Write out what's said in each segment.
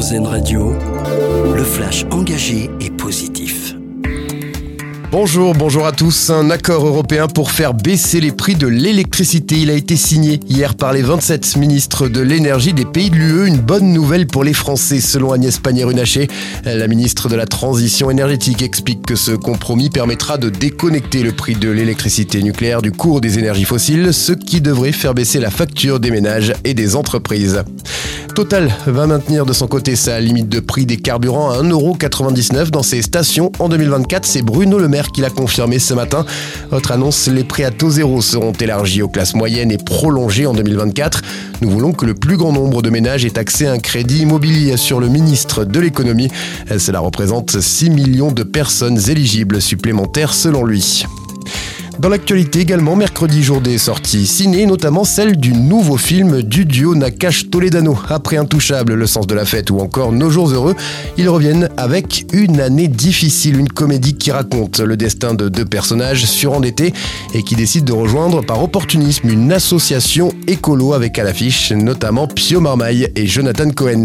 Radio, le flash engagé et positif. Bonjour, bonjour à tous. Un accord européen pour faire baisser les prix de l'électricité. Il a été signé hier par les 27 ministres de l'énergie des pays de l'UE. Une bonne nouvelle pour les Français, selon Agnès Pannier-Runacher. La ministre de la Transition énergétique explique que ce compromis permettra de déconnecter le prix de l'électricité nucléaire du cours des énergies fossiles, ce qui devrait faire baisser la facture des ménages et des entreprises. Total va maintenir de son côté sa limite de prix des carburants à 1,99€ dans ses stations en 2024. C'est Bruno Le Maire qui l'a confirmé ce matin. Autre annonce, les prix à taux zéro seront élargis aux classes moyennes et prolongés en 2024. Nous voulons que le plus grand nombre de ménages ait accès à un crédit immobilier sur le ministre de l'économie. Cela représente 6 millions de personnes éligibles supplémentaires selon lui. Dans l'actualité également, mercredi jour des sorties ciné, notamment celle du nouveau film du duo Nakash Toledano. Après Intouchable, Le sens de la fête ou encore Nos jours heureux, ils reviennent avec Une année difficile, une comédie qui raconte le destin de deux personnages surendettés et qui décident de rejoindre par opportunisme une association écolo avec à l'affiche notamment Pio Marmaille et Jonathan Cohen.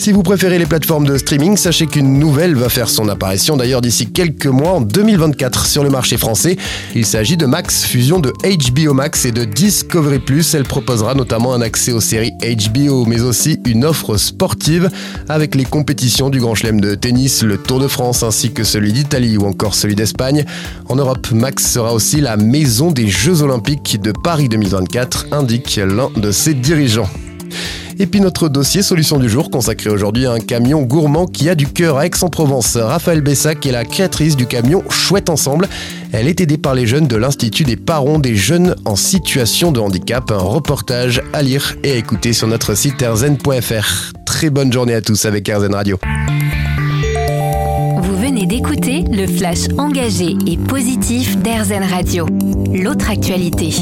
Si vous préférez les plateformes de streaming, sachez qu'une nouvelle va faire son apparition d'ailleurs d'ici quelques mois en 2024 sur le marché français. Il s'agit de Max, fusion de HBO Max et de Discovery. Elle proposera notamment un accès aux séries HBO, mais aussi une offre sportive avec les compétitions du Grand Chelem de tennis, le Tour de France ainsi que celui d'Italie ou encore celui d'Espagne. En Europe, Max sera aussi la maison des Jeux Olympiques de Paris 2024, indique l'un de ses dirigeants. Et puis notre dossier solution du jour consacré aujourd'hui à un camion gourmand qui a du cœur à Aix-en-Provence. Raphaël Bessac est la créatrice du camion Chouette Ensemble. Elle est aidée par les jeunes de l'Institut des parents des jeunes en situation de handicap. Un reportage à lire et à écouter sur notre site erzen.fr. Très bonne journée à tous avec Erzen Radio. Vous venez d'écouter le flash engagé et positif d'Erzen Radio. L'autre actualité.